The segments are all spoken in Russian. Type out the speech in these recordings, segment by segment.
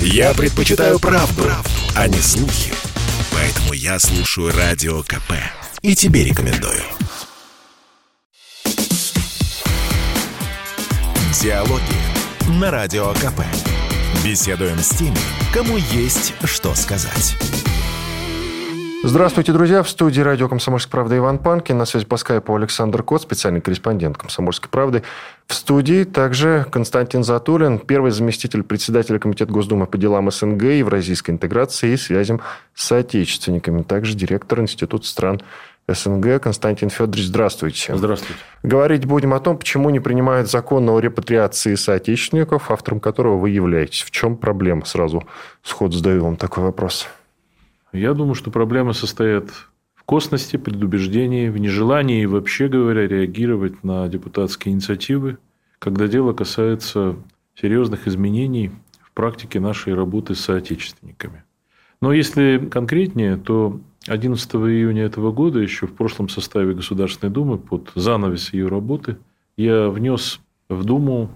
Я предпочитаю правду, правду, а не слухи. Поэтому я слушаю Радио КП. И тебе рекомендую. Диалоги на Радио КП. Беседуем с теми, кому есть что сказать. Здравствуйте, друзья. В студии радио «Комсомольская правда» Иван Панкин. На связи по скайпу Александр Кот, специальный корреспондент «Комсомольской правды». В студии также Константин Затулин, первый заместитель председателя Комитета Госдумы по делам СНГ, евразийской интеграции и связям с соотечественниками. Также директор Института стран СНГ Константин Федорович. Здравствуйте. Здравствуйте. Говорить будем о том, почему не принимают закон о репатриации соотечественников, автором которого вы являетесь. В чем проблема? Сразу сходу задаю вам такой вопрос. Я думаю, что проблема состоит в косности, предубеждении, в нежелании вообще говоря реагировать на депутатские инициативы, когда дело касается серьезных изменений в практике нашей работы с соотечественниками. Но если конкретнее, то 11 июня этого года, еще в прошлом составе Государственной Думы, под занавес ее работы, я внес в Думу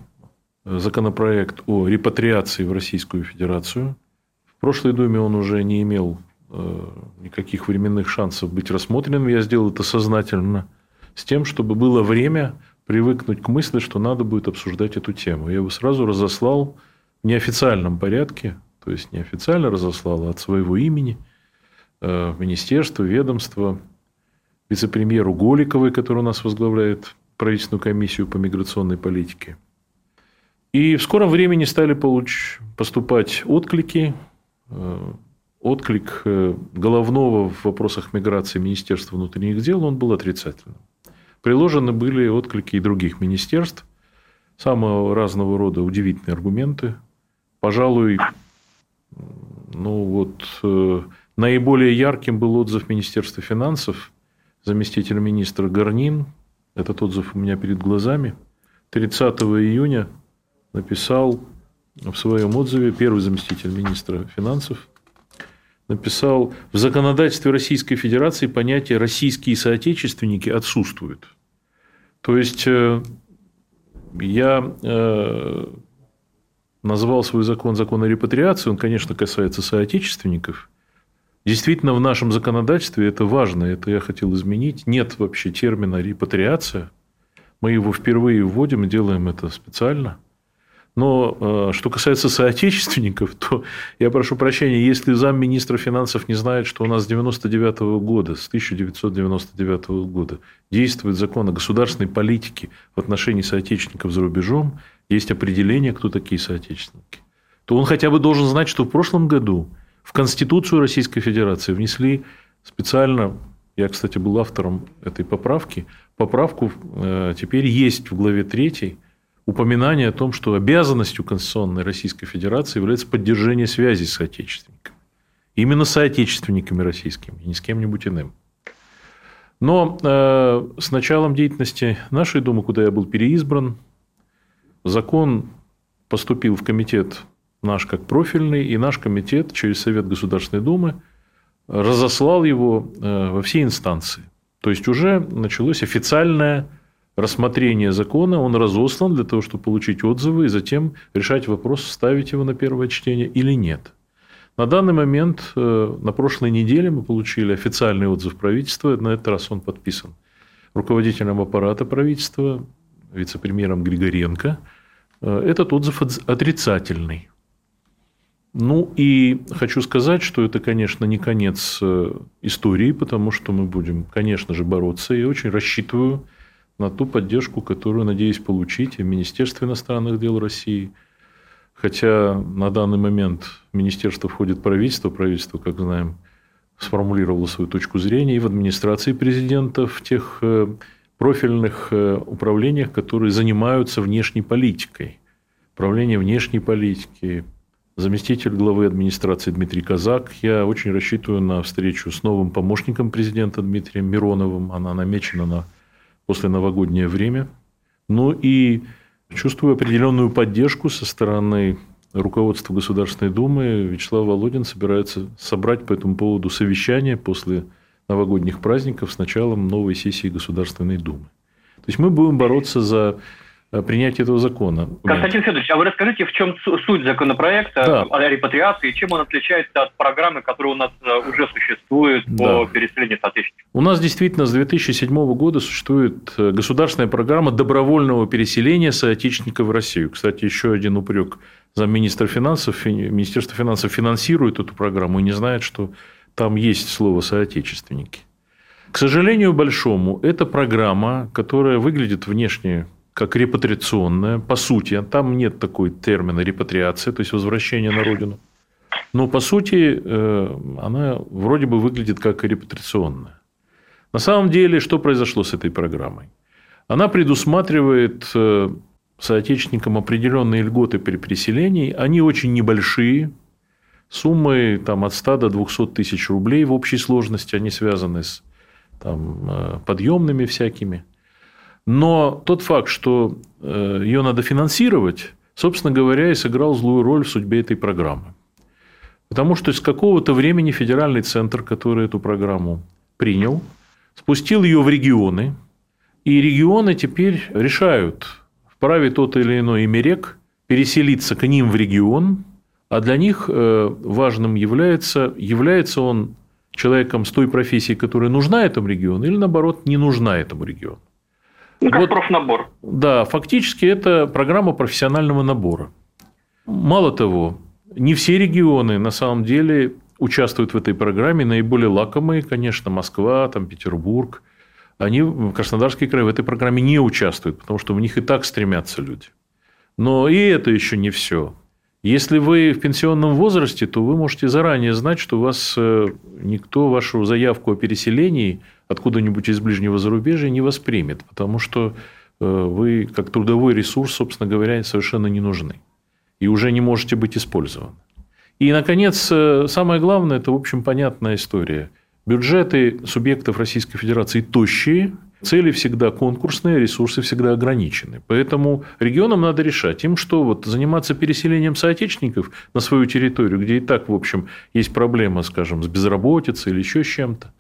законопроект о репатриации в Российскую Федерацию. В прошлой Думе он уже не имел никаких временных шансов быть рассмотренным. Я сделал это сознательно с тем, чтобы было время привыкнуть к мысли, что надо будет обсуждать эту тему. Я его сразу разослал в неофициальном порядке, то есть неофициально разослал от своего имени э, в министерство, ведомство, вице-премьеру Голиковой, который у нас возглавляет правительственную комиссию по миграционной политике. И в скором времени стали получ... поступать отклики э, отклик э, головного в вопросах миграции Министерства внутренних дел, он был отрицательным. Приложены были отклики и других министерств, самого разного рода удивительные аргументы. Пожалуй, ну вот э, наиболее ярким был отзыв Министерства финансов, заместитель министра Гарнин, этот отзыв у меня перед глазами, 30 июня написал в своем отзыве первый заместитель министра финансов написал, в законодательстве Российской Федерации понятие «российские соотечественники» отсутствует. То есть, э, я э, назвал свой закон закон о репатриации, он, конечно, касается соотечественников. Действительно, в нашем законодательстве это важно, это я хотел изменить. Нет вообще термина репатриация. Мы его впервые вводим и делаем это специально – но э, что касается соотечественников, то я прошу прощения, если замминистра финансов не знает, что у нас с 99 -го года, с 1999 года действует закон о государственной политике в отношении соотечественников за рубежом, есть определение, кто такие соотечественники, то он хотя бы должен знать, что в прошлом году в Конституцию Российской Федерации внесли специально, я, кстати, был автором этой поправки, поправку э, теперь есть в главе 3 упоминание о том, что обязанностью Конституционной Российской Федерации является поддержание связи с соотечественниками. Именно соотечественниками российскими, не с кем-нибудь иным. Но э, с началом деятельности нашей Думы, куда я был переизбран, закон поступил в комитет наш как профильный, и наш комитет через Совет Государственной Думы разослал его э, во все инстанции. То есть уже началось официальное рассмотрения закона, он разослан для того, чтобы получить отзывы и затем решать вопрос, ставить его на первое чтение или нет. На данный момент, э, на прошлой неделе мы получили официальный отзыв правительства, на этот раз он подписан руководителем аппарата правительства, вице-премьером Григоренко. Э, этот отзыв отрицательный. Ну и хочу сказать, что это, конечно, не конец э, истории, потому что мы будем, конечно же, бороться. И очень рассчитываю на ту поддержку, которую надеюсь получить в Министерстве иностранных дел России. Хотя на данный момент в министерство входит правительство, правительство, как знаем, сформулировало свою точку зрения и в администрации президента, в тех э, профильных э, управлениях, которые занимаются внешней политикой. Управление внешней политики, заместитель главы администрации Дмитрий Казак. Я очень рассчитываю на встречу с новым помощником президента Дмитрием Мироновым. Она намечена на после новогоднее время. Ну и чувствую определенную поддержку со стороны руководства Государственной Думы. Вячеслав Володин собирается собрать по этому поводу совещание после новогодних праздников с началом новой сессии Государственной Думы. То есть мы будем бороться за принятия этого закона. Константин Федорович, а вы расскажите, в чем суть законопроекта да. о репатриации, чем он отличается от программы, которая у нас э, уже существует по да. переселению соотечественников? У нас действительно с 2007 года существует э, государственная программа добровольного переселения соотечественников в Россию. Кстати, еще один упрек замминистра финансов. Министерство финансов финансирует эту программу и не знает, что там есть слово «соотечественники». К сожалению большому, это программа, которая выглядит внешне как репатриационная, по сути, там нет такой термина репатриация, то есть возвращение на родину. Но по сути э, она вроде бы выглядит как репатриационная. На самом деле, что произошло с этой программой? Она предусматривает э, соотечественникам определенные льготы при переселении. Они очень небольшие, суммы там, от 100 до 200 тысяч рублей в общей сложности. Они связаны с там, э, подъемными всякими. Но тот факт, что э, ее надо финансировать, собственно говоря, и сыграл злую роль в судьбе этой программы. Потому что с какого-то времени федеральный центр, который эту программу принял, спустил ее в регионы, и регионы теперь решают, вправе тот или иной имерек переселиться к ним в регион, а для них э, важным является, является он человеком с той профессией, которая нужна этому региону, или наоборот, не нужна этому региону. Ну, как вот, профнабор. Да, фактически это программа профессионального набора. Мало того, не все регионы на самом деле участвуют в этой программе. Наиболее лакомые, конечно, Москва, там, Петербург. Они, Краснодарский край, в этой программе не участвуют, потому что в них и так стремятся люди. Но и это еще не все. Если вы в пенсионном возрасте, то вы можете заранее знать, что у вас э, никто вашу заявку о переселении откуда-нибудь из ближнего зарубежья не воспримет, потому что э, вы как трудовой ресурс, собственно говоря, совершенно не нужны и уже не можете быть использованы. И, наконец, э, самое главное, это, в общем, понятная история. Бюджеты субъектов Российской Федерации тощие – Цели всегда конкурсные, ресурсы всегда ограничены. Поэтому регионам надо решать, им что, вот заниматься переселением соотечественников на свою территорию, где и так, в общем, есть проблема, скажем, с безработицей или еще с чем-то.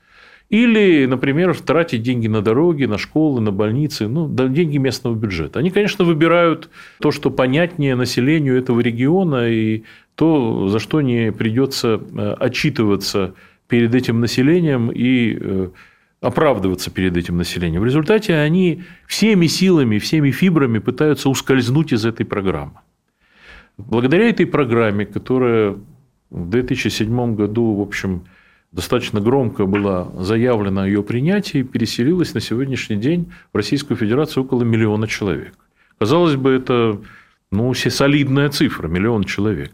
Или, например, тратить деньги на дороги, на школы, на больницы, ну, деньги местного бюджета. Они, конечно, выбирают то, что понятнее населению этого региона, и то, за что не придется э, отчитываться перед этим населением и э, оправдываться перед этим населением. В результате они всеми силами, всеми фибрами пытаются ускользнуть из этой программы. Благодаря этой программе, которая в 2007 году, в общем, достаточно громко была заявлена о ее принятии, переселилось на сегодняшний день в Российскую Федерацию около миллиона человек. Казалось бы, это ну, солидная цифра, миллион человек.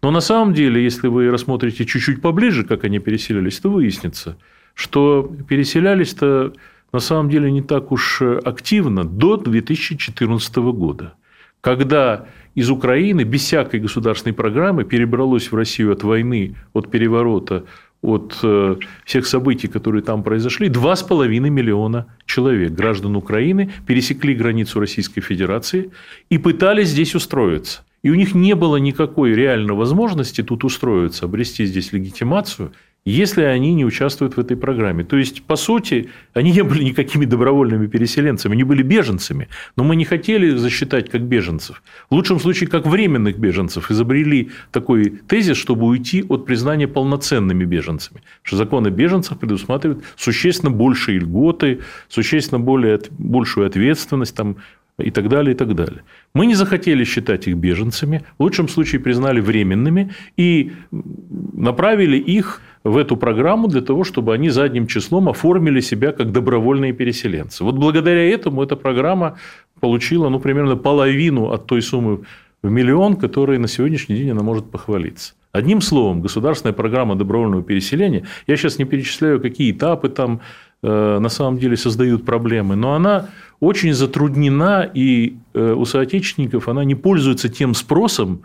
Но на самом деле, если вы рассмотрите чуть-чуть поближе, как они переселились, то выяснится – что переселялись-то на самом деле не так уж активно до 2014 года, когда из Украины без всякой государственной программы перебралось в Россию от войны, от переворота, от э, всех событий, которые там произошли, 2,5 миллиона человек, граждан Украины, пересекли границу Российской Федерации и пытались здесь устроиться. И у них не было никакой реальной возможности тут устроиться, обрести здесь легитимацию если они не участвуют в этой программе. То есть, по сути, они не были никакими добровольными переселенцами, они были беженцами, но мы не хотели засчитать как беженцев. В лучшем случае, как временных беженцев. Изобрели такой тезис, чтобы уйти от признания полноценными беженцами. Что законы беженцев предусматривают существенно большие льготы, существенно более, большую ответственность, там, и так далее, и так далее. Мы не захотели считать их беженцами, в лучшем случае признали временными и направили их в эту программу для того, чтобы они задним числом оформили себя как добровольные переселенцы. Вот благодаря этому эта программа получила ну, примерно половину от той суммы в миллион, которой на сегодняшний день она может похвалиться. Одним словом, государственная программа добровольного переселения, я сейчас не перечисляю, какие этапы там э, на самом деле создают проблемы, но она очень затруднена, и э, у соотечественников она не пользуется тем спросом,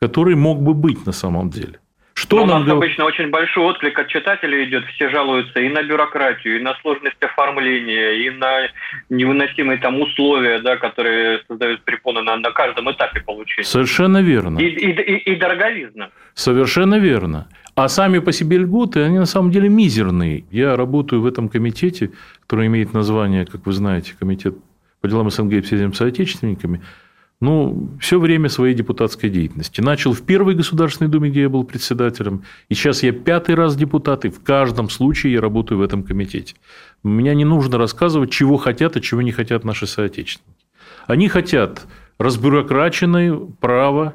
который мог бы быть на самом деле. Что Но нам у нас обычно очень большой отклик от читателей идет, все жалуются и на бюрократию, и на сложность оформления, и на невыносимые там условия, да, которые создают препоны на, на каждом этапе получения. Совершенно верно. И, и, и, и дороговизна. Совершенно верно. А сами по себе льготы, они на самом деле мизерные. Я работаю в этом комитете, который имеет название, как вы знаете, комитет по делам СНГ и соотечественниками, ну, все время своей депутатской деятельности. Начал в первой Государственной Думе, где я был председателем, и сейчас я пятый раз депутат, и в каждом случае я работаю в этом комитете. Меня не нужно рассказывать, чего хотят, а чего не хотят наши соотечественники. Они хотят разбюрокраченное право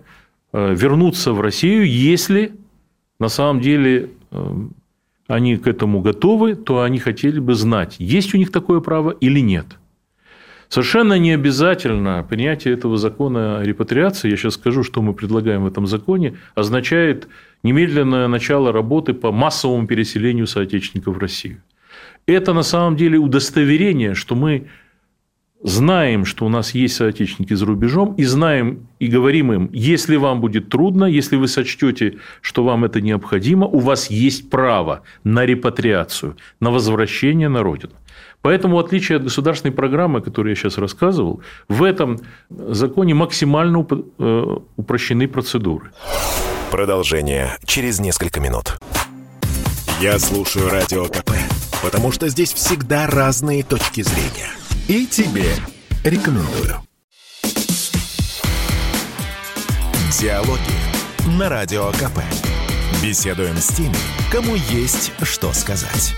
э, вернуться в Россию, если на самом деле э, они к этому готовы, то они хотели бы знать, есть у них такое право или нет – Совершенно не обязательно принятие этого закона репатриации, я сейчас скажу, что мы предлагаем в этом законе, означает немедленное начало работы по массовому переселению соотечественников в Россию. Это на самом деле удостоверение, что мы знаем, что у нас есть соотечественники за рубежом, и знаем и говорим им, если вам будет трудно, если вы сочтете, что вам это необходимо, у вас есть право на репатриацию, на возвращение на родину. Поэтому, отличие от государственной программы, о которой я сейчас рассказывал, в этом законе максимально э, упрощены процедуры. Продолжение через несколько минут. Я слушаю Радио КП, потому что здесь всегда разные точки зрения. И тебе рекомендую. Диалоги на Радио КП. Беседуем с теми, кому есть что сказать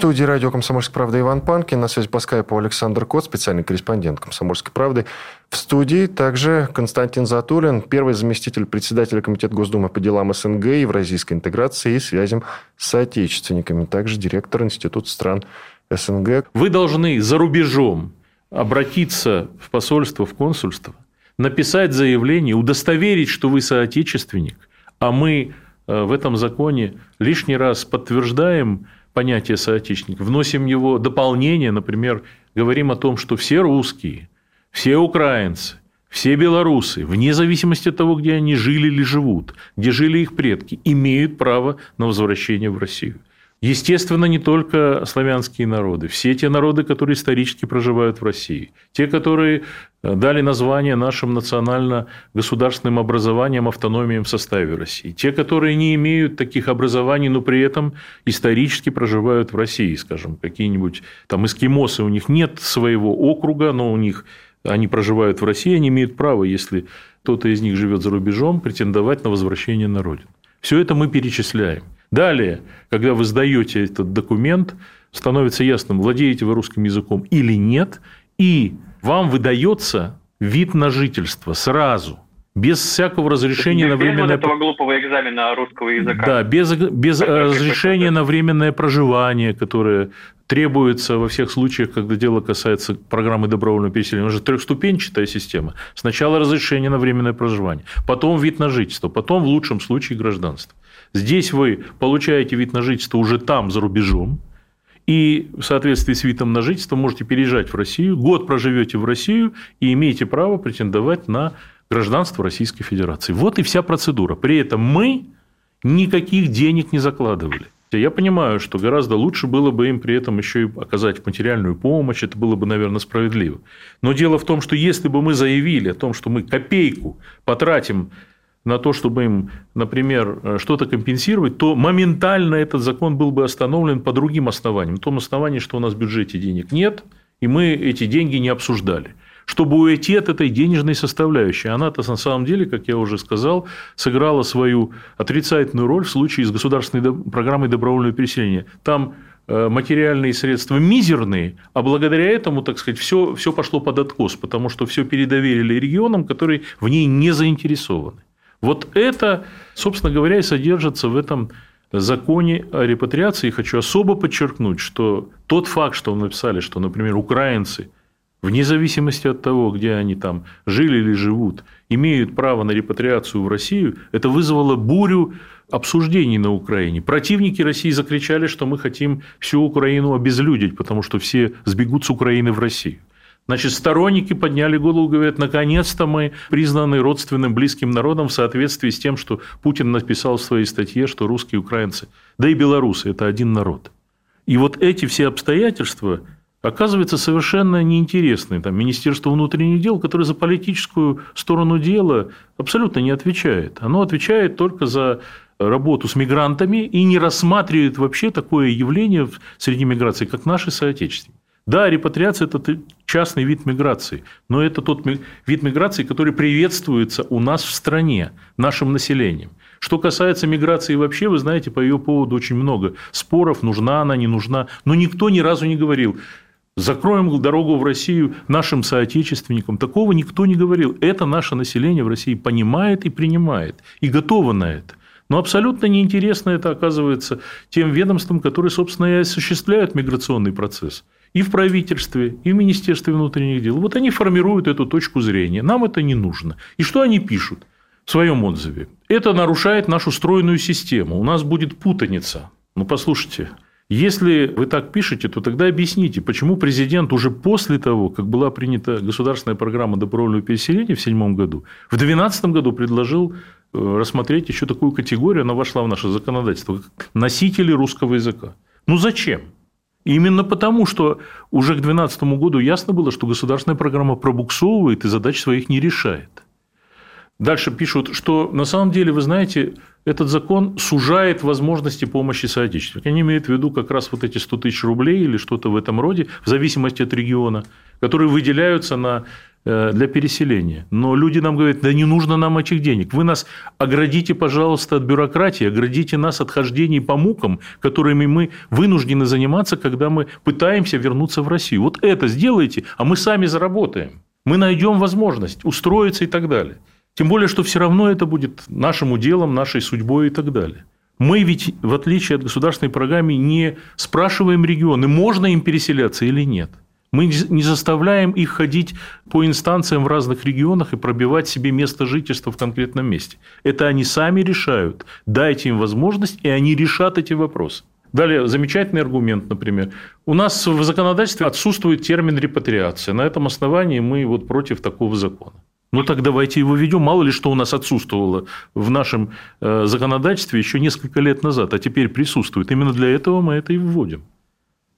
студии радио «Комсомольская правда» Иван Панкин. На связи по скайпу Александр Кот, специальный корреспондент «Комсомольской правды». В студии также Константин Затулин, первый заместитель председателя Комитета Госдумы по делам СНГ, евразийской интеграции и связям с отечественниками. Также директор Института стран СНГ. Вы должны за рубежом обратиться в посольство, в консульство, написать заявление, удостоверить, что вы соотечественник, а мы э, в этом законе лишний раз подтверждаем понятие соотечественник, вносим его дополнение, например, говорим о том, что все русские, все украинцы, все белорусы, вне зависимости от того, где они жили или живут, где жили их предки, имеют право на возвращение в Россию. Естественно, не только славянские народы, все те народы, которые исторически проживают в России, те, которые э, дали название нашим национально-государственным образованиям, автономиям в составе России, те, которые не имеют таких образований, но при этом исторически проживают в России, скажем, какие-нибудь там эскимосы, у них нет своего округа, но у них они проживают в России, они имеют право, если кто-то из них живет за рубежом, претендовать на возвращение на родину. Все это мы перечисляем. Далее, когда вы сдаете этот документ, становится ясным, владеете вы русским языком или нет, и вам выдается вид на жительство сразу – без всякого разрешения без, на временное... Без вот этого глупого экзамена русского языка. Да, без, без разрешения на временное проживание, которое требуется во всех случаях, когда дело касается программы добровольного переселения. Это же трехступенчатая система. Сначала разрешение на временное проживание, потом вид на жительство, потом в лучшем случае гражданство. Здесь вы получаете вид на жительство уже там, за рубежом, и в соответствии с видом на жительство можете переезжать в Россию, год проживете в Россию и имеете право претендовать на гражданство Российской Федерации. Вот и вся процедура. При этом мы никаких денег не закладывали. Я понимаю, что гораздо лучше было бы им при этом еще и оказать материальную помощь, это было бы, наверное, справедливо. Но дело в том, что если бы мы заявили о том, что мы копейку потратим на то, чтобы им, например, э, что-то компенсировать, то моментально этот закон был бы остановлен по другим основаниям. В том основании, что у нас в бюджете денег нет, и мы эти деньги не обсуждали. Чтобы уйти от этой денежной составляющей. Она-то на самом деле, как я уже сказал, сыграла свою отрицательную роль в случае с государственной программой добровольного переселения. Там э, материальные средства мизерные, а благодаря этому, так сказать, все, все пошло под откос, потому что все передоверили регионам, которые в ней не заинтересованы. Вот это, собственно говоря, и содержится в этом законе о репатриации. Хочу особо подчеркнуть, что тот факт, что вы написали, что, например, украинцы, вне зависимости от того, где они там жили или живут, имеют право на репатриацию в Россию, это вызвало бурю обсуждений на Украине. Противники России закричали, что мы хотим всю Украину обезлюдить, потому что все сбегут с Украины в Россию. Значит, сторонники подняли голову, говорят, наконец-то мы признаны родственным близким народом в соответствии с тем, что Путин написал в своей статье, что русские, украинцы, да и белорусы – это один народ. И вот эти все обстоятельства оказываются совершенно неинтересны. Там Министерство внутренних дел, которое за политическую сторону дела абсолютно не отвечает. Оно отвечает только за работу с мигрантами и не рассматривает вообще такое явление среди миграции, как наши соотечественники. Да, репатриация – это частный вид миграции, но это тот вид миграции, который приветствуется у нас в стране, нашим населением. Что касается миграции вообще, вы знаете, по ее поводу очень много споров, нужна она, не нужна. Но никто ни разу не говорил, закроем дорогу в Россию нашим соотечественникам. Такого никто не говорил. Это наше население в России понимает и принимает, и готово на это. Но абсолютно неинтересно это оказывается тем ведомствам, которые, собственно, и осуществляют миграционный процесс. И в правительстве, и в Министерстве внутренних дел. Вот они формируют эту точку зрения. Нам это не нужно. И что они пишут? в своем отзыве. Это нарушает нашу стройную систему. У нас будет путаница. Ну, послушайте, если вы так пишете, то тогда объясните, почему президент уже после того, как была принята государственная программа добровольного переселения в 2007 году, в 2012 году предложил э, рассмотреть еще такую категорию, она вошла в наше законодательство, как носители русского языка. Ну, зачем? Именно потому, что уже к 2012 году ясно было, что государственная программа пробуксовывает и задач своих не решает. Дальше пишут, что на самом деле, вы знаете, этот закон сужает возможности помощи соотечественникам. Они имеют в виду как раз вот эти 100 тысяч рублей или что-то в этом роде, в зависимости от региона, которые выделяются на, для переселения. Но люди нам говорят, да не нужно нам этих денег. Вы нас оградите, пожалуйста, от бюрократии, оградите нас от хождений по мукам, которыми мы вынуждены заниматься, когда мы пытаемся вернуться в Россию. Вот это сделайте, а мы сами заработаем. Мы найдем возможность устроиться и так далее. Тем более, что все равно это будет нашим уделом, нашей судьбой и так далее. Мы ведь, в отличие от государственной программы, не спрашиваем регионы, можно им переселяться или нет. Мы не заставляем их ходить по инстанциям в разных регионах и пробивать себе место жительства в конкретном месте. Это они сами решают. Дайте им возможность, и они решат эти вопросы. Далее, замечательный аргумент, например. У нас в законодательстве отсутствует термин репатриация. На этом основании мы вот против такого закона. Ну так давайте его введем. Мало ли что у нас отсутствовало в нашем э, законодательстве еще несколько лет назад, а теперь присутствует. Именно для этого мы это и вводим.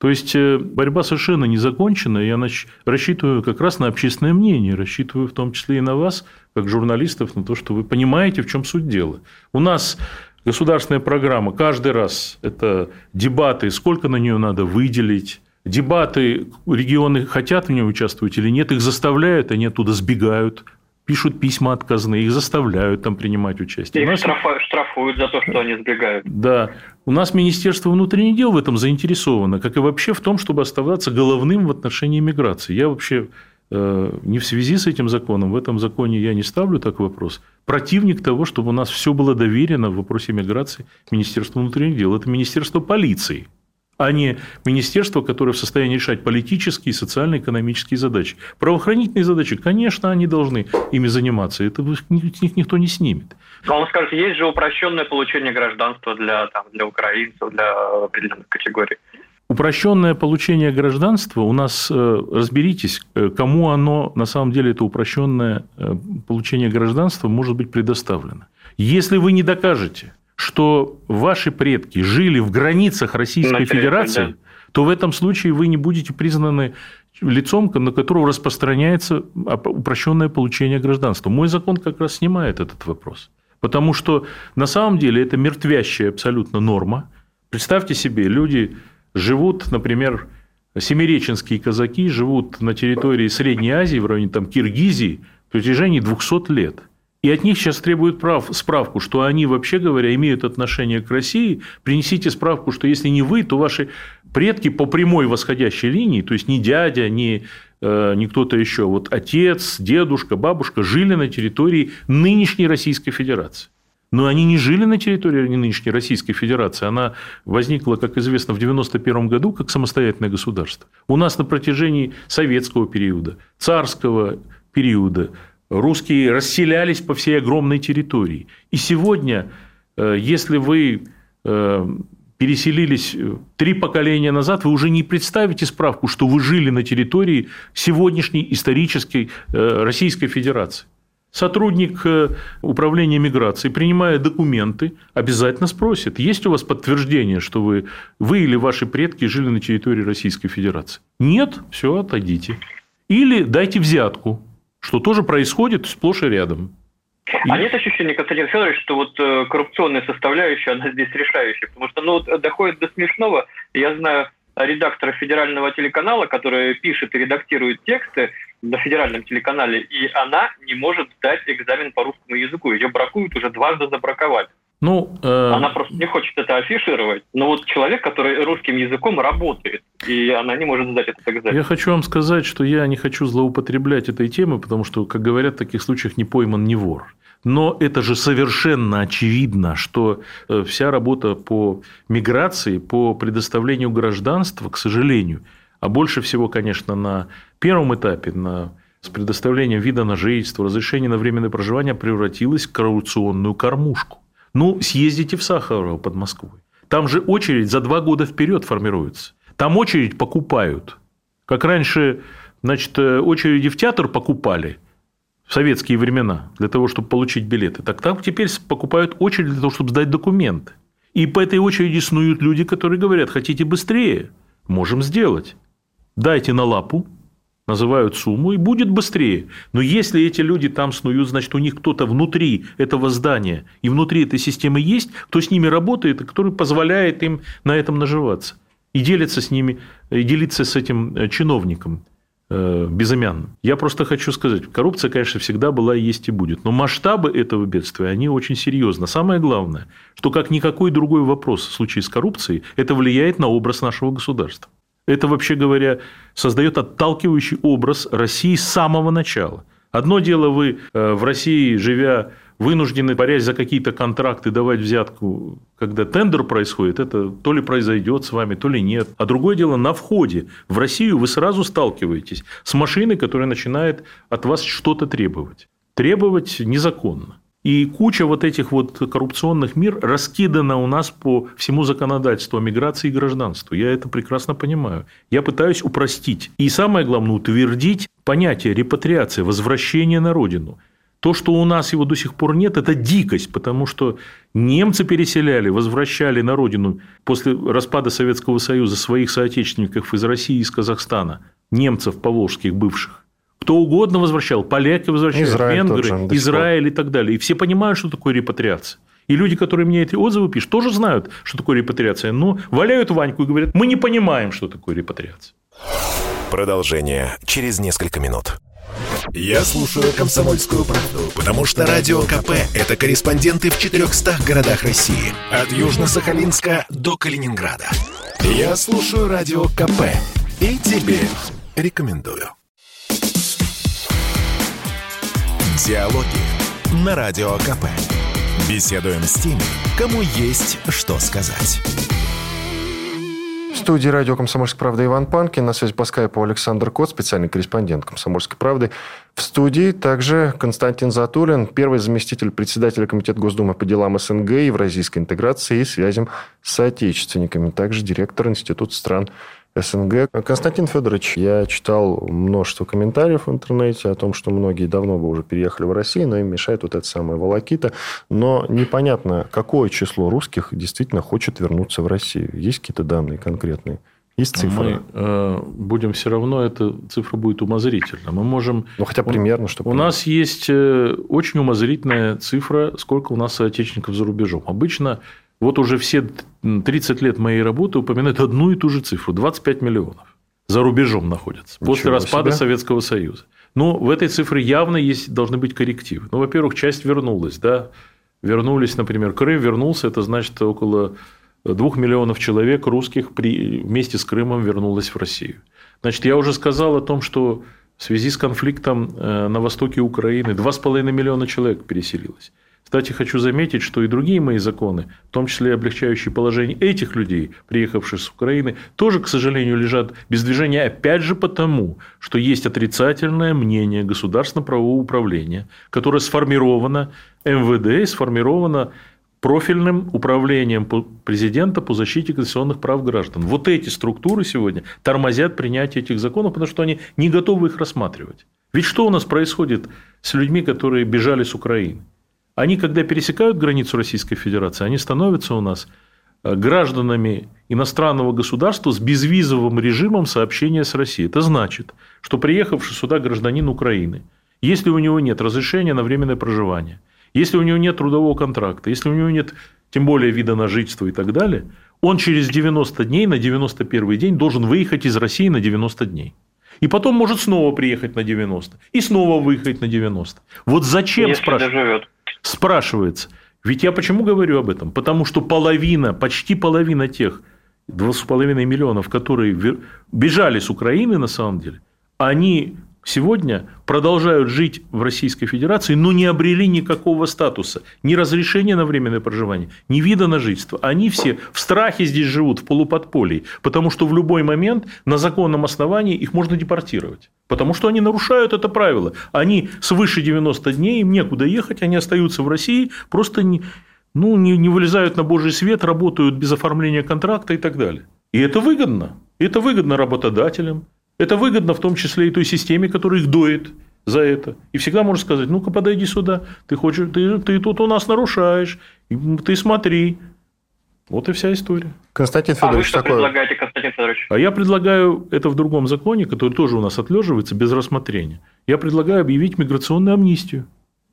То есть э, борьба совершенно не закончена. Я рассчитываю как раз на общественное мнение, рассчитываю в том числе и на вас, как журналистов, на то, что вы понимаете, в чем суть дела. У нас государственная программа каждый раз это дебаты, сколько на нее надо выделить, дебаты, регионы хотят в ней участвовать или нет, их заставляют, они оттуда сбегают, пишут письма отказные, их заставляют там принимать участие. Их нас... штрафуют за то, что они сбегают. Да. У нас Министерство внутренних дел в этом заинтересовано, как и вообще в том, чтобы оставаться головным в отношении миграции. Я вообще э, не в связи с этим законом, в этом законе я не ставлю такой вопрос. Противник того, чтобы у нас все было доверено в вопросе миграции Министерству внутренних дел. Это Министерство полиции а не министерство, которое в состоянии решать политические, социально-экономические задачи. Правоохранительные задачи, конечно, они должны ими заниматься, это с них никто не снимет. Но он скажет, есть же упрощенное получение гражданства для, там, для украинцев, для определенных категорий. Упрощенное получение гражданства у нас, э, разберитесь, э, кому оно, на самом деле, это упрощенное э, получение гражданства может быть предоставлено. Если вы не докажете, что ваши предки жили в границах Российской Начали, Федерации, да. то в этом случае вы не будете признаны лицом, на которого распространяется упрощенное получение гражданства. Мой закон как раз снимает этот вопрос. Потому что на самом деле это мертвящая абсолютно норма. Представьте себе, люди живут, например, семиреченские казаки живут на территории Средней Азии, в районе там, Киргизии, в протяжении 200 лет. И от них сейчас требуют прав, справку, что они, вообще говоря, имеют отношение к России. Принесите справку, что если не вы, то ваши предки по прямой восходящей линии, то есть не дядя, не, э, не кто-то еще, вот отец, дедушка, бабушка жили на территории нынешней Российской Федерации. Но они не жили на территории нынешней Российской Федерации. Она возникла, как известно, в 1991 году как самостоятельное государство. У нас на протяжении советского периода, царского периода, русские расселялись по всей огромной территории. И сегодня, э, если вы э, переселились э, три поколения назад, вы уже не представите справку, что вы жили на территории сегодняшней исторической Российской Федерации. Сотрудник управления миграцией, принимая документы, обязательно спросит, есть у вас подтверждение, что вы, вы или ваши предки жили на территории Российской Федерации. Нет, все, отойдите. Или дайте взятку что тоже происходит сплошь и рядом. А нет ощущения, Константин Федорович, что вот э, коррупционная составляющая, она здесь решающая? Потому что ну, вот, доходит до смешного. Я знаю редактора федерального телеканала, который пишет и редактирует тексты на федеральном телеканале, и она не может сдать экзамен по русскому языку. Ее бракуют, уже дважды забраковали. Ну, э... Она просто не хочет это афишировать. Но вот человек, который русским языком работает, и она не может сдать этот экзамен. Я хочу вам сказать, что я не хочу злоупотреблять этой темой, потому что, как говорят, в таких случаях не пойман не вор. Но это же совершенно очевидно, что э, вся работа по миграции, по предоставлению гражданства, к сожалению, а больше всего, конечно, на первом этапе, на с предоставлением вида на жительство, разрешения на временное проживание превратилась в коррупционную кормушку. Ну, съездите в Сахарово под Москвой. Там же очередь за два года вперед формируется. Там очередь покупают. Как раньше, значит, э, очереди в театр покупали – в советские времена для того, чтобы получить билеты. Так там теперь покупают очередь для того, чтобы сдать документы. И по этой очереди снуют люди, которые говорят, хотите быстрее, можем сделать. Дайте на лапу, называют сумму, и будет быстрее. Но если эти люди там снуют, значит, у них кто-то внутри этого здания и внутри этой системы есть, кто с ними работает и который позволяет им на этом наживаться. И делится с ними, и делиться с этим э, чиновником. Э, безымянным. Я просто хочу сказать, коррупция, конечно, всегда была, есть и будет. Но масштабы этого бедствия, они очень серьезны. Самое главное, что как никакой другой вопрос в случае с коррупцией, это влияет на образ нашего государства. Это, вообще говоря, создает отталкивающий образ России с самого начала. Одно дело вы э, в России, живя вынуждены, борясь за какие-то контракты, давать взятку, когда тендер происходит, это то ли произойдет с вами, то ли нет. А другое дело, на входе в Россию вы сразу сталкиваетесь с машиной, которая начинает от вас что-то требовать. Требовать незаконно. И куча вот этих вот коррупционных мир раскидана у нас по всему законодательству о миграции и гражданству. Я это прекрасно понимаю. Я пытаюсь упростить. И самое главное, утвердить понятие репатриации, возвращения на родину – то, что у нас его до сих пор нет, это дикость, потому что немцы переселяли, возвращали на родину после распада Советского Союза своих соотечественников из России и из Казахстана, немцев поволжских бывших. Кто угодно возвращал, поляки возвращали, Израиль венгры, же, Израиль и так далее. И все понимают, что такое репатриация. И люди, которые мне эти отзывы пишут, тоже знают, что такое репатриация, но валяют Ваньку и говорят, мы не понимаем, что такое репатриация. Продолжение через несколько минут. Я слушаю «Комсомольскую правду», потому что «Радио КП» — это корреспонденты в 400 городах России. От Южно-Сахалинска до Калининграда. Я слушаю «Радио КП» и тебе рекомендую. Диалоги на Радио КП. Беседуем с теми, кому есть что сказать студии радио «Комсомольская правда» Иван Панкин. На связи по скайпу Александр Кот, специальный корреспондент «Комсомольской правды». В студии также Константин Затулин, первый заместитель председателя Комитета Госдумы по делам СНГ, евразийской интеграции и связям с соотечественниками. Также директор Института стран СНГ. Константин Федорович, я читал множество комментариев в интернете о том, что многие давно бы уже переехали в Россию, но им мешает вот эта самая волокита. Но непонятно, какое число русских действительно хочет вернуться в Россию. Есть какие-то данные конкретные? Есть цифры? Мы э, будем все равно, эта цифра будет умозрительна. Мы можем... Ну, хотя примерно, чтобы... У нас есть э, очень умозрительная цифра, сколько у нас соотечественников за рубежом. Обычно вот уже все 30 лет моей работы упоминают одну и ту же цифру – 25 миллионов за рубежом находятся Ничего после распада себе. Советского Союза. Ну, в этой цифре явно есть, должны быть коррективы. Ну, во-первых, часть вернулась, да, вернулись, например, Крым вернулся, это значит около двух миллионов человек русских при, вместе с Крымом вернулось в Россию. Значит, я уже сказал о том, что в связи с конфликтом э, на востоке Украины 2,5 миллиона человек переселилось. Кстати, хочу заметить, что и другие мои законы, в том числе облегчающие положение этих людей, приехавших с Украины, тоже, к сожалению, лежат без движения, опять же потому, что есть отрицательное мнение государственно-правового управления, которое сформировано МВД и сформировано профильным управлением президента по защите конституционных прав граждан. Вот эти структуры сегодня тормозят принятие этих законов, потому что они не готовы их рассматривать. Ведь что у нас происходит с людьми, которые бежали с Украины? Они, когда пересекают границу Российской Федерации, они становятся у нас э, гражданами иностранного государства с безвизовым режимом сообщения с Россией. Это значит, что приехавший сюда гражданин Украины, если у него нет разрешения на временное проживание, если у него нет трудового контракта, если у него нет тем более вида на жительство и так далее, он через 90 дней на 91 день должен выехать из России на 90 дней. И потом может снова приехать на 90. И снова выехать на 90. Вот зачем, спрашивается? Спрашивается. Ведь я почему говорю об этом? Потому что половина, почти половина тех 2,5 миллионов, которые бежали с Украины на самом деле, они сегодня продолжают жить в Российской Федерации, но не обрели никакого статуса, ни разрешения на временное проживание, ни вида на жительство. Они все в страхе здесь живут, в полуподполье, потому что в любой момент на законном основании их можно депортировать. Потому что они нарушают это правило. Они свыше 90 дней, им некуда ехать, они остаются в России, просто не, ну, не, не вылезают на божий свет, работают без оформления контракта и так далее. И это выгодно. Это выгодно работодателям, это выгодно в том числе и той системе, которая их доит за это. И всегда можно сказать, ну-ка подойди сюда, ты хочешь, ты, ты тут у нас нарушаешь, ты смотри. Вот и вся история. Константин Федорович, а вы что такое... предлагаете, Константин Федорович? А я предлагаю это в другом законе, который тоже у нас отлеживается без рассмотрения. Я предлагаю объявить миграционную амнистию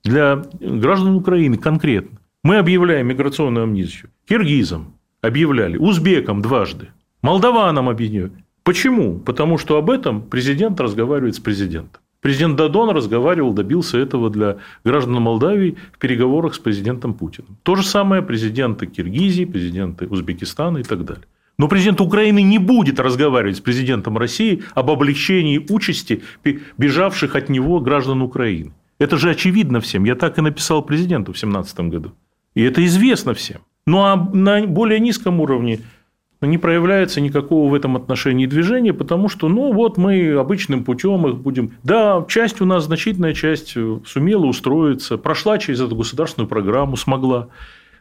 для граждан Украины конкретно. Мы объявляем миграционную амнистию киргизам, объявляли, узбекам дважды, молдаванам объединяем. Почему? Потому что об этом президент разговаривает с президентом. Президент Дадон разговаривал, добился этого для граждан Молдавии в переговорах с президентом Путиным. То же самое президенты Киргизии, президенты Узбекистана и так далее. Но президент Украины не будет разговаривать с президентом России об облегчении участи бежавших от него граждан Украины. Это же очевидно всем. Я так и написал президенту в 2017 году. И это известно всем. Ну а на более низком уровне не проявляется никакого в этом отношении движения, потому что, ну, вот мы обычным путем их будем... Да, часть у нас, значительная часть э, сумела устроиться, прошла через эту государственную программу, смогла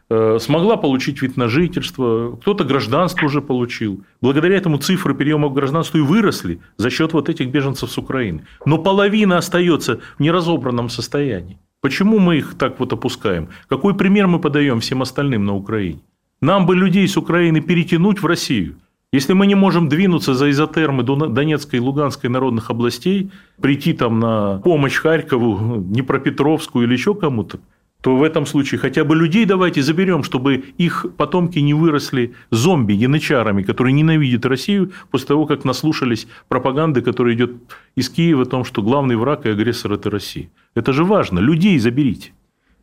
э, смогла получить вид на жительство, кто-то гражданство уже получил. Благодаря этому цифры приема к гражданству и выросли за счет вот этих беженцев с Украины. Но половина остается в неразобранном состоянии. Почему мы их так вот опускаем? Какой пример мы подаем всем остальным на Украине? Нам бы людей с Украины перетянуть в Россию. Если мы не можем двинуться за изотермы Донецкой и Луганской народных областей, прийти там на помощь Харькову, Днепропетровскую или еще кому-то, то в этом случае хотя бы людей давайте заберем, чтобы их потомки не выросли зомби, янычарами, которые ненавидят Россию после того, как наслушались пропаганды, которая идет из Киева о том, что главный враг и агрессор – это Россия. Это же важно. Людей заберите.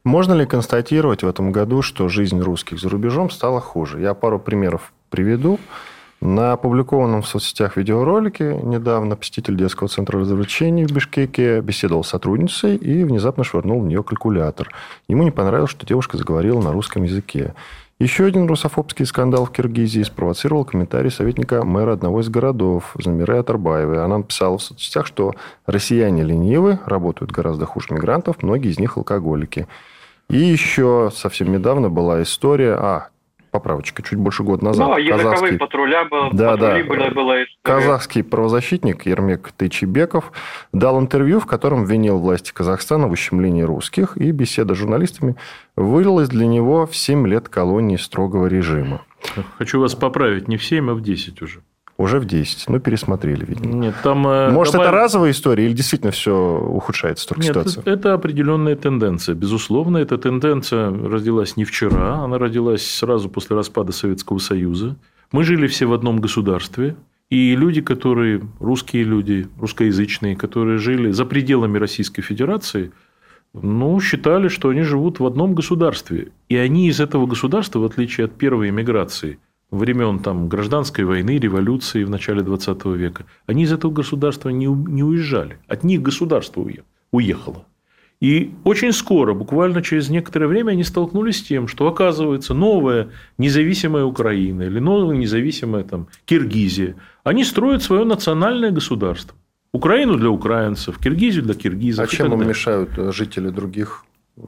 Можно ли констатировать в этом году, что жизнь русских за рубежом стала хуже? Я пару примеров приведу. На опубликованном в соцсетях видеоролике недавно посетитель детского центра развлечений в Бишкеке беседовал с сотрудницей и внезапно швырнул в нее калькулятор. Ему не понравилось, что девушка заговорила на русском языке. Еще один русофобский скандал в Киргизии спровоцировал комментарий советника мэра одного из городов, Замиры Атарбаевой. Она написала в соцсетях, что россияне ленивы, работают гораздо хуже мигрантов, многие из них алкоголики. И еще совсем недавно была история... А, поправочка, чуть больше года назад. Ну, казахский... патруля был, да, да. Была, была Казахский правозащитник Ермек Тайчебеков дал интервью, в котором винил власти Казахстана в ущемлении русских, и беседа с журналистами вылилась для него в 7 лет колонии строгого режима. Хочу вас поправить, не в 7, а в 10 уже. Уже в 10. Ну, пересмотрели, видимо. Нет, там... Э, Может, добав... это разовая история или действительно все ухудшается только Нет, ситуация? это определенная тенденция. Безусловно, эта тенденция родилась не вчера, она родилась сразу после распада Советского Союза. Мы жили все в одном государстве, и люди, которые, русские люди, русскоязычные, которые жили за пределами Российской Федерации, ну, считали, что они живут в одном государстве. И они из этого государства, в отличие от первой эмиграции – времен там, гражданской войны, революции в начале 20 века, они из этого государства не, не уезжали. От них государство уехало. И очень скоро, буквально через некоторое время, они столкнулись с тем, что оказывается новая независимая Украина или новая независимая там, Киргизия, они строят свое национальное государство. Украину для украинцев, Киргизию для киргизов. А чем им мешают жители других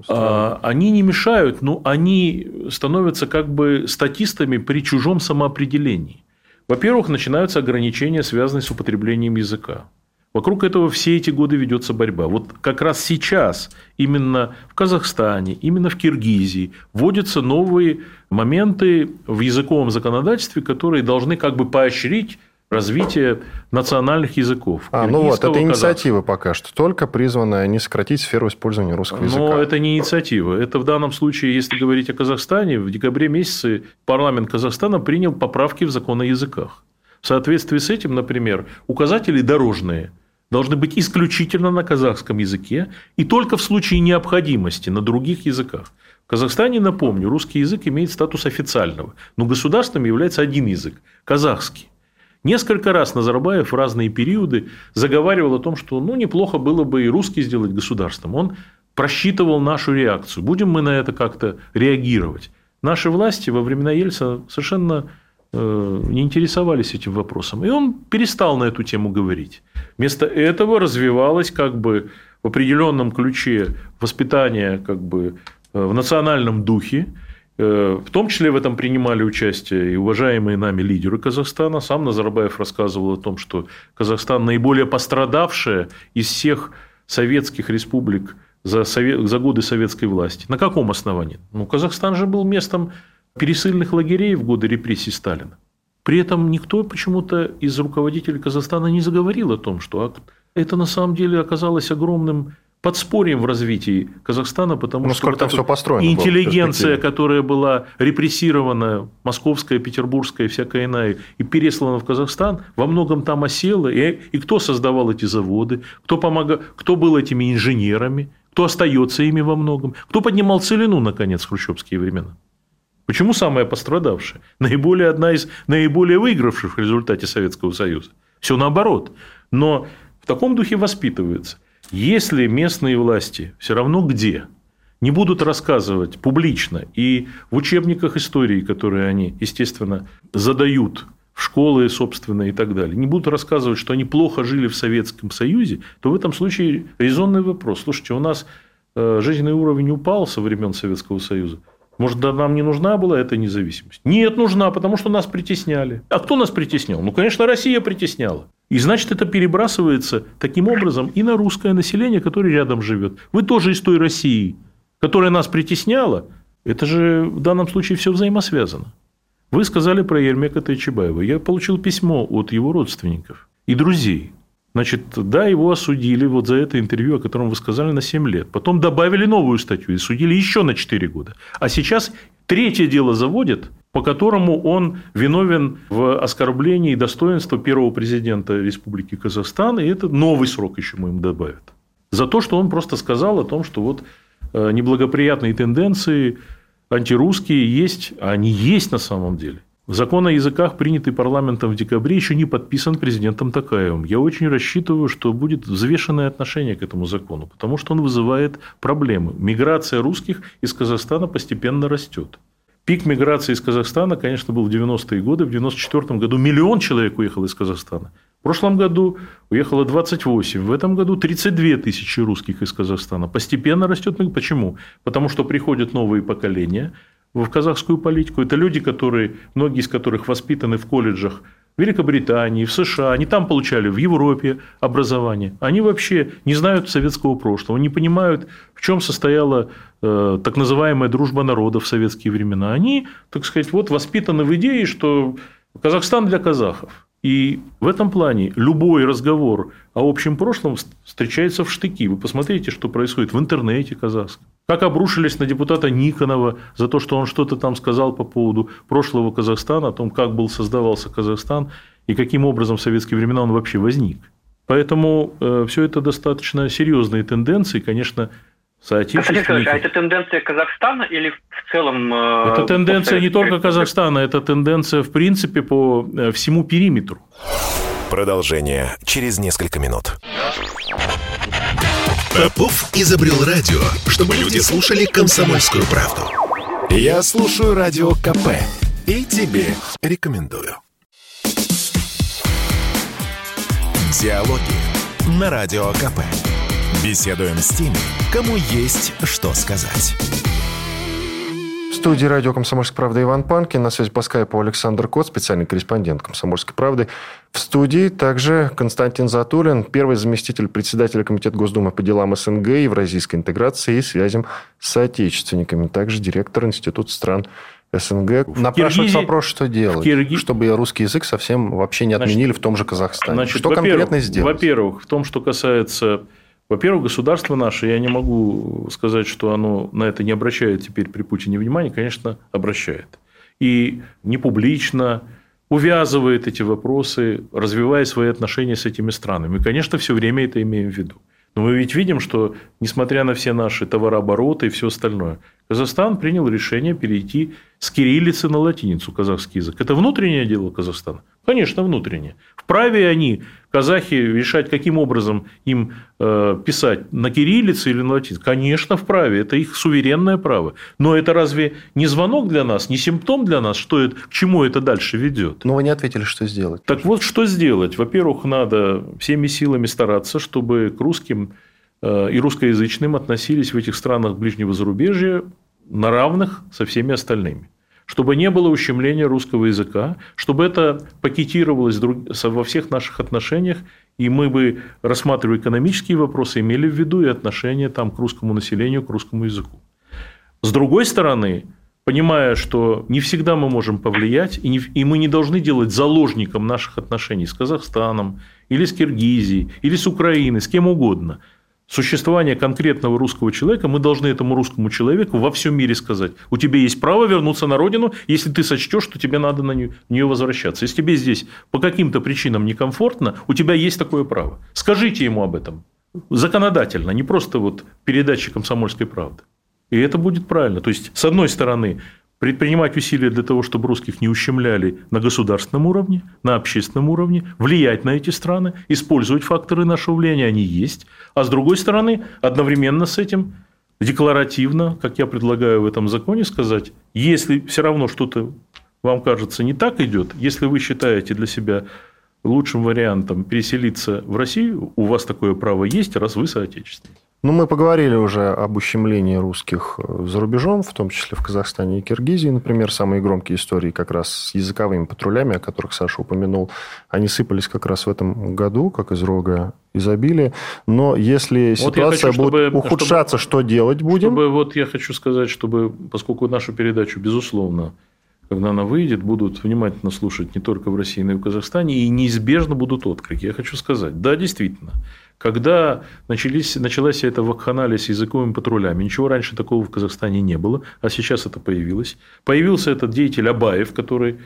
а, они не мешают, но они становятся как бы статистами при чужом самоопределении. Во-первых, начинаются ограничения, связанные с употреблением языка. Вокруг этого все эти годы ведется борьба. Вот как раз сейчас именно в Казахстане, именно в Киргизии вводятся новые моменты в языковом законодательстве, которые должны как бы поощрить развития национальных языков. А, ну вот, это инициатива пока что, только призванная не сократить сферу использования русского языка. Но это не инициатива. Это в данном случае, если говорить о Казахстане, в декабре месяце парламент Казахстана принял поправки в закон о языках. В соответствии с этим, например, указатели дорожные должны быть исключительно на казахском языке и только в случае необходимости на других языках. В Казахстане, напомню, русский язык имеет статус официального, но государственным является один язык – казахский. Несколько раз Назарбаев в разные периоды заговаривал о том, что ну, неплохо было бы и русский сделать государством. Он просчитывал нашу реакцию. Будем мы на это как-то реагировать. Наши власти во времена Ельца совершенно э, не интересовались этим вопросом. И он перестал на эту тему говорить. Вместо этого развивалось как бы в определенном ключе воспитание как бы э, в национальном духе, в том числе в этом принимали участие и уважаемые нами лидеры Казахстана. Сам Назарбаев рассказывал о том, что Казахстан наиболее пострадавшая из всех советских республик за, совет, за годы советской власти. На каком основании? Ну, Казахстан же был местом пересыльных лагерей в годы репрессий Сталина. При этом никто почему-то из руководителей Казахстана не заговорил о том, что это на самом деле оказалось огромным подспорьем в развитии Казахстана, потому ну, что вот все построено интеллигенция, которая была репрессирована, московская, петербургская, всякая иная, и переслана в Казахстан, во многом там осела. И, и кто создавал эти заводы, кто, помогал, кто был этими инженерами, кто остается ими во многом, кто поднимал целину, наконец, в хрущевские времена. Почему самая пострадавшая? Наиболее одна из наиболее выигравших в результате Советского Союза. Все наоборот. Но в таком духе воспитывается – если местные власти все равно где не будут рассказывать публично и в учебниках истории, которые они, естественно, задают в школы, собственно, и так далее, не будут рассказывать, что они плохо жили в Советском Союзе, то в этом случае резонный вопрос. Слушайте, у нас э, жизненный уровень упал со времен Советского Союза. Может, да, нам не нужна была эта независимость? Нет, нужна, потому что нас притесняли. А кто нас притеснял? Ну, конечно, Россия притесняла. И значит, это перебрасывается таким образом и на русское население, которое рядом живет. Вы тоже из той России, которая нас притесняла. Это же в данном случае все взаимосвязано. Вы сказали про Ермека Тайчебаева. Я получил письмо от его родственников и друзей. Значит, да, его осудили вот за это интервью, о котором вы сказали, на 7 лет. Потом добавили новую статью и судили еще на 4 года. А сейчас третье дело заводят, по которому он виновен в оскорблении достоинства первого президента Республики Казахстан, и это новый срок еще мы ему добавят. За то, что он просто сказал о том, что вот э, неблагоприятные тенденции антирусские есть, а они есть на самом деле. Закон о языках, принятый парламентом в декабре, еще не подписан президентом Такаевым. Я очень рассчитываю, что будет взвешенное отношение к этому закону, потому что он вызывает проблемы. Миграция русских из Казахстана постепенно растет. Пик миграции из Казахстана, конечно, был в 90-е годы. В 94 году миллион человек уехал из Казахстана. В прошлом году уехало 28, в этом году 32 тысячи русских из Казахстана. Постепенно растет. Почему? Потому что приходят новые поколения – в казахскую политику. Это люди, которые, многие из которых воспитаны в колледжах в Великобритании, в США, они там получали, в Европе образование. Они вообще не знают советского прошлого, не понимают, в чем состояла э, так называемая дружба народов в советские времена. Они, так сказать, вот воспитаны в идее, что Казахстан для казахов. И в этом плане любой разговор о общем прошлом встречается в штыки. Вы посмотрите, что происходит в интернете казахском. Как обрушились на депутата Никонова за то, что он что-то там сказал по поводу прошлого Казахстана, о том, как был создавался Казахстан и каким образом в советские времена он вообще возник. Поэтому э, все это достаточно серьезные тенденции, конечно, соотечественники... А это тенденция Казахстана или в целом... Э, это тенденция не только Казахстана, это тенденция, в принципе, по э, всему периметру. Продолжение через несколько минут. Попов изобрел радио, чтобы люди слушали комсомольскую правду. Я слушаю радио КП и тебе рекомендую. Диалоги на радио КП. Беседуем с теми, кому есть что сказать. студии радио «Комсомольская правда» Иван Панкин. На связи по скайпу Александр Кот, специальный корреспондент «Комсомольской правды». В студии также Константин Затулин, первый заместитель председателя Комитета Госдумы по делам СНГ, евразийской интеграции и связям с соотечественниками. Также директор Института стран СНГ. Напрашивается вопрос, что делать, Кирги... чтобы русский язык совсем вообще не отменили значит, в том же Казахстане. Значит, что конкретно сделать? Во-первых, в том, что касается во-первых, государство наше, я не могу сказать, что оно на это не обращает теперь при Путине внимания, конечно, обращает. И не публично увязывает эти вопросы, развивая свои отношения с этими странами. Мы, конечно, все время это имеем в виду. Но мы ведь видим, что, несмотря на все наши товарообороты и все остальное, Казахстан принял решение перейти с кириллицы на латиницу, казахский язык. Это внутреннее дело Казахстана? Конечно, внутреннее. Вправе они, казахи, решать, каким образом им э, писать, на кириллице или на латинице? Конечно, вправе. Это их суверенное право. Но это разве не звонок для нас, не симптом для нас, что это, к чему это дальше ведет? Но вы не ответили, что сделать. Так вот, что сделать? Во-первых, надо всеми силами стараться, чтобы к русским э, и русскоязычным относились в этих странах ближнего зарубежья на равных со всеми остальными. Чтобы не было ущемления русского языка, чтобы это пакетировалось во всех наших отношениях, и мы бы, рассматривая экономические вопросы, имели в виду и отношение там, к русскому населению, к русскому языку. С другой стороны, понимая, что не всегда мы можем повлиять, и, не, и мы не должны делать заложником наших отношений с Казахстаном, или с Киргизией, или с Украиной, с кем угодно – существования конкретного русского человека, мы должны этому русскому человеку во всем мире сказать, у тебя есть право вернуться на родину, если ты сочтешь, что тебе надо на нее возвращаться. Если тебе здесь по каким-то причинам некомфортно, у тебя есть такое право. Скажите ему об этом законодательно, не просто вот передачи комсомольской правды. И это будет правильно. То есть, с одной стороны, предпринимать усилия для того, чтобы русских не ущемляли на государственном уровне, на общественном уровне, влиять на эти страны, использовать факторы нашего влияния, они есть. А с другой стороны, одновременно с этим декларативно, как я предлагаю в этом законе сказать, если все равно что-то вам кажется не так идет, если вы считаете для себя лучшим вариантом переселиться в Россию, у вас такое право есть, раз вы соотечественник. Ну, мы поговорили уже об ущемлении русских э, за рубежом, в том числе в Казахстане и Киргизии, например. Самые громкие истории как раз с языковыми патрулями, о которых Саша упомянул, они сыпались как раз в этом году, как из рога изобилия. Но если вот ситуация хочу, будет чтобы, ухудшаться, чтобы, что делать будем? Чтобы, вот я хочу сказать, чтобы, поскольку нашу передачу, безусловно, когда она выйдет, будут внимательно слушать не только в России, но и в Казахстане, и неизбежно будут отклики. Я хочу сказать, да, действительно, когда начались, началась эта вакханалия с языковыми патрулями, ничего раньше такого в Казахстане не было, а сейчас это появилось. Появился этот деятель Абаев, который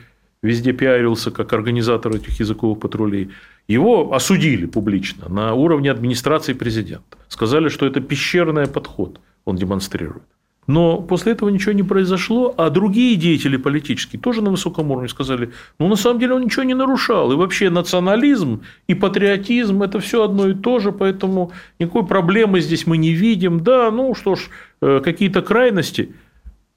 везде пиарился как организатор этих языковых патрулей. Его осудили публично на уровне администрации президента. Сказали, что это пещерный подход он демонстрирует. Но после этого ничего не произошло, а другие деятели политические тоже на высоком уровне сказали, ну, на самом деле он ничего не нарушал. И вообще национализм и патриотизм – это все одно и то же, поэтому никакой проблемы здесь мы не видим. Да, ну что ж, э, какие-то крайности.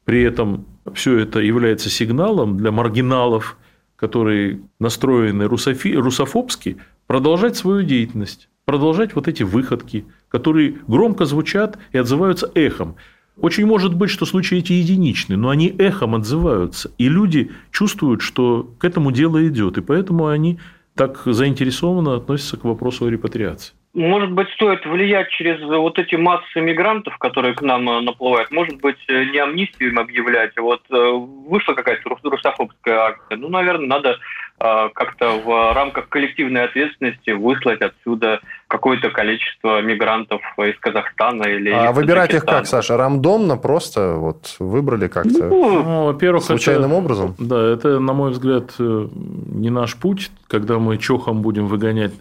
При этом все это является сигналом для маргиналов, которые настроены русофи, русофобски, продолжать свою деятельность, продолжать вот эти выходки, которые громко звучат и отзываются эхом. Очень может быть, что случаи эти единичны, но они эхом отзываются, и люди чувствуют, что к этому дело идет, и поэтому они так заинтересованно относятся к вопросу о репатриации. Может быть, стоит влиять через вот эти массы мигрантов, которые к нам э, наплывают. Может быть, э, не амнистию им объявлять. А вот э, вышла какая-то русофобская акция. Ну, наверное, надо как-то в рамках коллективной ответственности выслать отсюда какое-то количество мигрантов из Казахстана или А из выбирать их как, Саша? Рандомно просто вот выбрали как-то ну, ну, во-первых, случайным это, образом? Да, это, на мой взгляд, не наш путь, когда мы чохом будем выгонять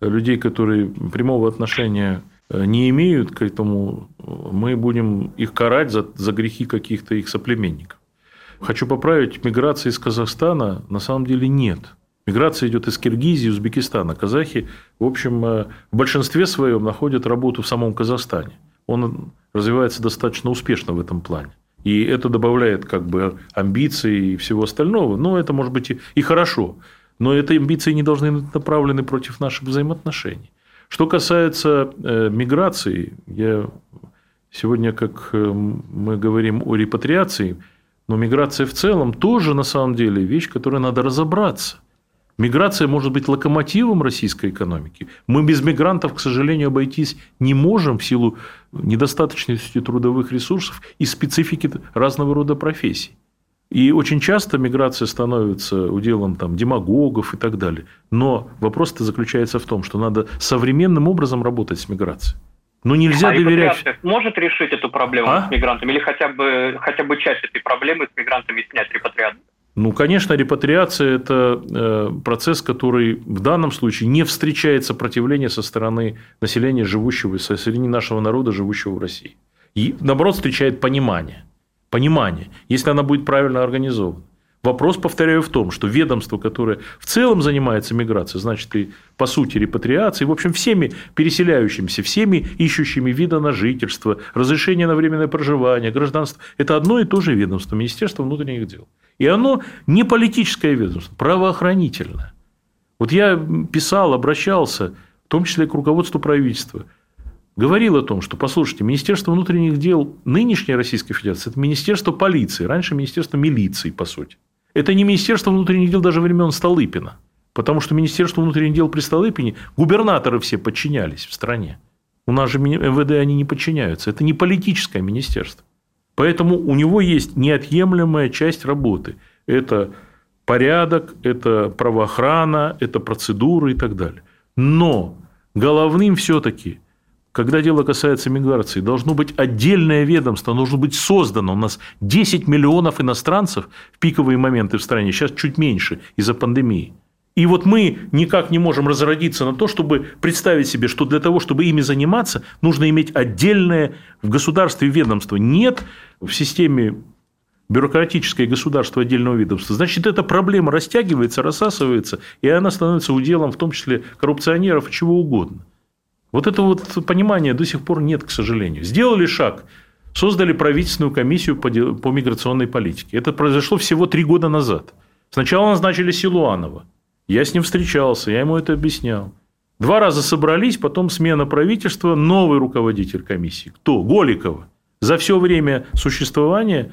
людей, которые прямого отношения э, не имеют к этому, мы будем их карать за, за грехи каких-то их соплеменников. Хочу поправить, миграции из Казахстана на самом деле нет. Миграция идет из Киргизии, Узбекистана. Казахи, в общем, э, в большинстве своем находят работу в самом Казахстане. Он развивается достаточно успешно в этом плане. И это добавляет как бы амбиций и всего остального. Но это может быть и хорошо. Но эти амбиции не должны быть направлены против наших взаимоотношений. Что касается э, миграции, я сегодня, как э, мы говорим о репатриации, Но миграция в целом тоже на самом деле вещь, которой надо разобраться. Миграция может быть локомотивом российской экономики. Мы без мигрантов, к сожалению, обойтись не можем в силу недостаточности трудовых ресурсов и специфики разного рода профессий. И очень часто миграция становится уделом там, демагогов и так далее. Но вопрос-то заключается в том, что надо современным образом работать с миграцией. Ну, нельзя а доверять... может решить эту проблему а? с мигрантами? Или хотя бы, хотя бы часть этой проблемы с мигрантами снять репатриацию? Ну, конечно, репатриация – это э, процесс, который в данном случае не встречает сопротивления со стороны населения, живущего, со стороны нашего народа, живущего в России. И, наоборот, встречает понимание. Понимание, если она будет правильно организована. Вопрос, повторяю, в том, что ведомство, которое в целом занимается миграцией, значит, и по сути репатриацией, в общем, всеми переселяющимися, всеми ищущими вида на жительство, разрешение на временное проживание, гражданство, это одно и то же ведомство, Министерство внутренних дел. И оно не политическое ведомство, правоохранительное. Вот я писал, обращался, в том числе к руководству правительства, говорил о том, что, послушайте, Министерство внутренних дел нынешней Российской Федерации – это Министерство полиции, раньше Министерство милиции, по сути. Это не Министерство внутренних дел даже времен Столыпина. Потому что Министерство внутренних дел при Столыпине губернаторы все подчинялись в стране. У нас же МВД они не подчиняются. Это не политическое министерство. Поэтому у него есть неотъемлемая часть работы. Это порядок, это правоохрана, это процедуры и так далее. Но головным все-таки когда дело касается миграции, должно быть отдельное ведомство, должно быть создано. У нас 10 миллионов иностранцев в пиковые моменты в стране, сейчас чуть меньше из-за пандемии. И вот мы никак не можем разродиться на то, чтобы представить себе, что для того, чтобы ими заниматься, нужно иметь отдельное в государстве ведомство. Нет в системе бюрократическое государство отдельного ведомства, значит, эта проблема растягивается, рассасывается, и она становится уделом, в том числе, коррупционеров и чего угодно. Вот это вот понимание до сих пор нет, к сожалению. Сделали шаг, создали правительственную комиссию по, миграционной политике. Это произошло всего три года назад. Сначала назначили Силуанова. Я с ним встречался, я ему это объяснял. Два раза собрались, потом смена правительства, новый руководитель комиссии. Кто? Голикова. За все время существования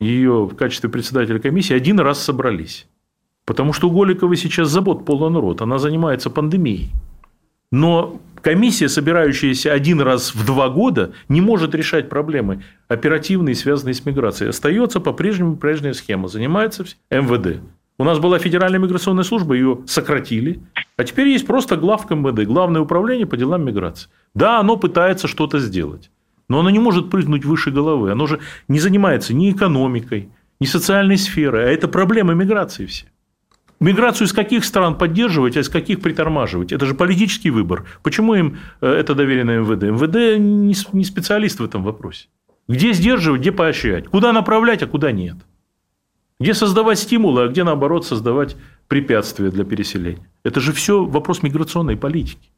ее в качестве председателя комиссии один раз собрались. Потому что у Голиковой сейчас забот полон рот. Она занимается пандемией. Но комиссия, собирающаяся один раз в два года, не может решать проблемы оперативные, связанные с миграцией. Остается по-прежнему прежняя схема. Занимается МВД. У нас была Федеральная миграционная служба, ее сократили. А теперь есть просто главка МВД, Главное управление по делам миграции. Да, оно пытается что-то сделать. Но оно не может прыгнуть выше головы. Оно же не занимается ни экономикой, ни социальной сферой. А это проблемы миграции все. Миграцию из каких стран поддерживать, а из каких притормаживать? Это же политический выбор. Почему им э, это доверено МВД? МВД не специалист в этом вопросе. Где сдерживать, где поощрять? Куда направлять, а куда нет? Где создавать стимулы, а где, наоборот, создавать препятствия для переселения? Это же все вопрос миграционной политики.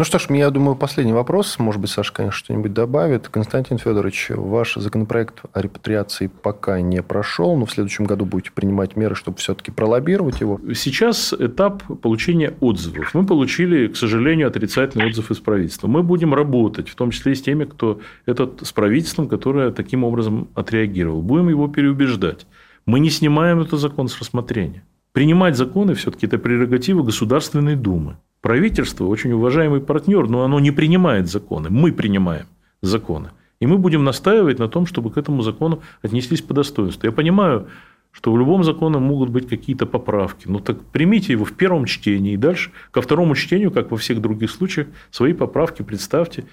Ну что ж, я думаю, последний вопрос. Может быть, Саша, конечно, что-нибудь добавит. Константин Федорович, ваш законопроект о репатриации пока не прошел, но в следующем году будете принимать меры, чтобы все-таки пролоббировать его. Сейчас этап получения отзывов. Мы получили, к сожалению, отрицательный отзыв из правительства. Мы будем работать, в том числе и с теми, кто этот, с правительством, которое таким образом отреагировал. Будем его переубеждать. Мы не снимаем этот закон с рассмотрения. Принимать законы все-таки это прерогатива Государственной Думы. Правительство очень уважаемый партнер, но оно не принимает законы. Мы принимаем законы. И мы будем настаивать на том, чтобы к этому закону отнеслись по достоинству. Я понимаю, что в любом законе могут быть какие-то поправки. Но так примите его в первом чтении и дальше ко второму чтению, как во всех других случаях, свои поправки представьте.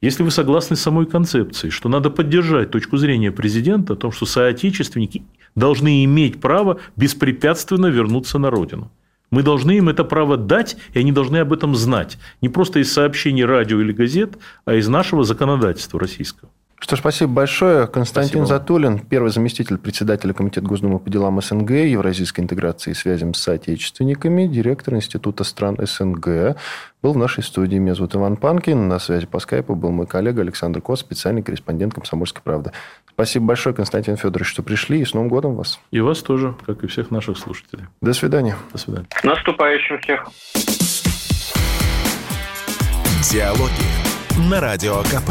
Если вы согласны с самой концепцией, что надо поддержать точку зрения президента о том, что соотечественники должны иметь право беспрепятственно вернуться на родину. Мы должны им это право дать, и они должны об этом знать. Не просто из сообщений радио или газет, а из нашего законодательства российского. Что ж, спасибо большое. Константин спасибо. Затулин, первый заместитель председателя Комитета Госдумы по делам СНГ, Евразийской интеграции и связям с соотечественниками, директор Института стран СНГ, был в нашей студии. Меня зовут Иван Панкин. На связи по скайпу был мой коллега Александр Кос, специальный корреспондент «Комсомольской правды». Спасибо большое, Константин Федорович, что пришли. И с Новым годом вас. И вас тоже, как и всех наших слушателей. До свидания. До свидания. Наступающим всех. Диалоги на Радио КП.